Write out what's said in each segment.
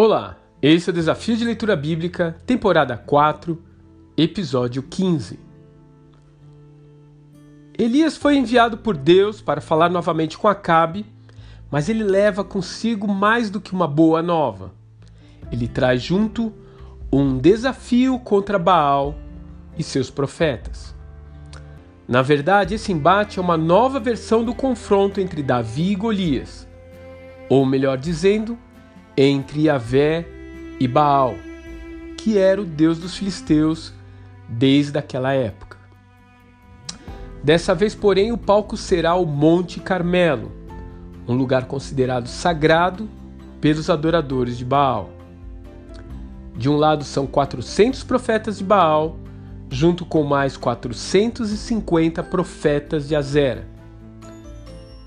Olá, esse é o Desafio de Leitura Bíblica, temporada 4, episódio 15. Elias foi enviado por Deus para falar novamente com Acabe, mas ele leva consigo mais do que uma boa nova. Ele traz junto um desafio contra Baal e seus profetas. Na verdade, esse embate é uma nova versão do confronto entre Davi e Golias, ou melhor dizendo, entre Yahvé e Baal, que era o deus dos filisteus desde aquela época. Dessa vez, porém, o palco será o Monte Carmelo, um lugar considerado sagrado pelos adoradores de Baal. De um lado são 400 profetas de Baal, junto com mais 450 profetas de Azera.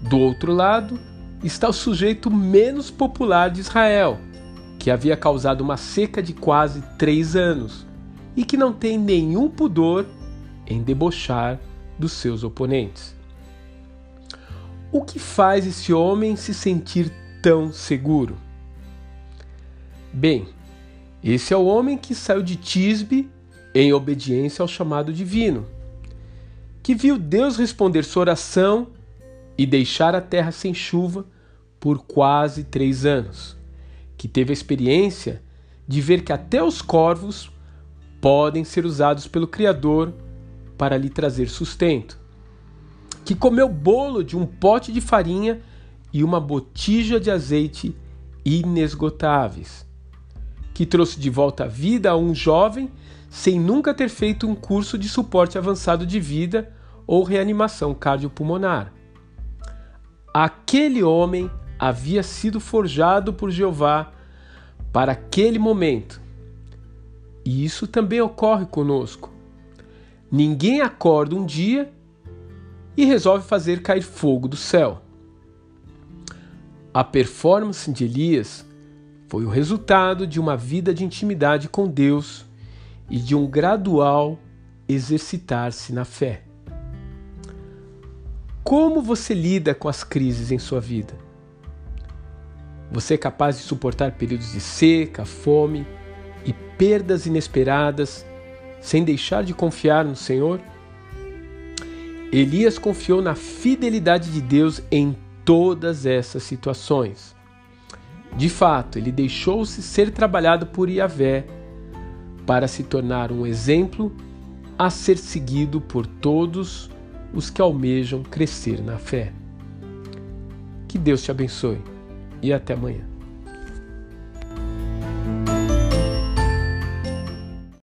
Do outro lado, está o sujeito menos popular de Israel, que havia causado uma seca de quase três anos e que não tem nenhum pudor em debochar dos seus oponentes. O que faz esse homem se sentir tão seguro? Bem, esse é o homem que saiu de Tisbe em obediência ao chamado divino, que viu Deus responder sua oração e deixar a terra sem chuva por quase três anos, que teve a experiência de ver que até os corvos podem ser usados pelo Criador para lhe trazer sustento, que comeu bolo de um pote de farinha e uma botija de azeite inesgotáveis, que trouxe de volta a vida a um jovem sem nunca ter feito um curso de suporte avançado de vida ou reanimação cardiopulmonar. Aquele homem havia sido forjado por Jeová para aquele momento. E isso também ocorre conosco. Ninguém acorda um dia e resolve fazer cair fogo do céu. A performance de Elias foi o resultado de uma vida de intimidade com Deus e de um gradual exercitar-se na fé. Como você lida com as crises em sua vida? Você é capaz de suportar períodos de seca, fome e perdas inesperadas sem deixar de confiar no Senhor? Elias confiou na fidelidade de Deus em todas essas situações. De fato, ele deixou-se ser trabalhado por Yahvé para se tornar um exemplo a ser seguido por todos os que almejam crescer na fé. Que Deus te abençoe e até amanhã.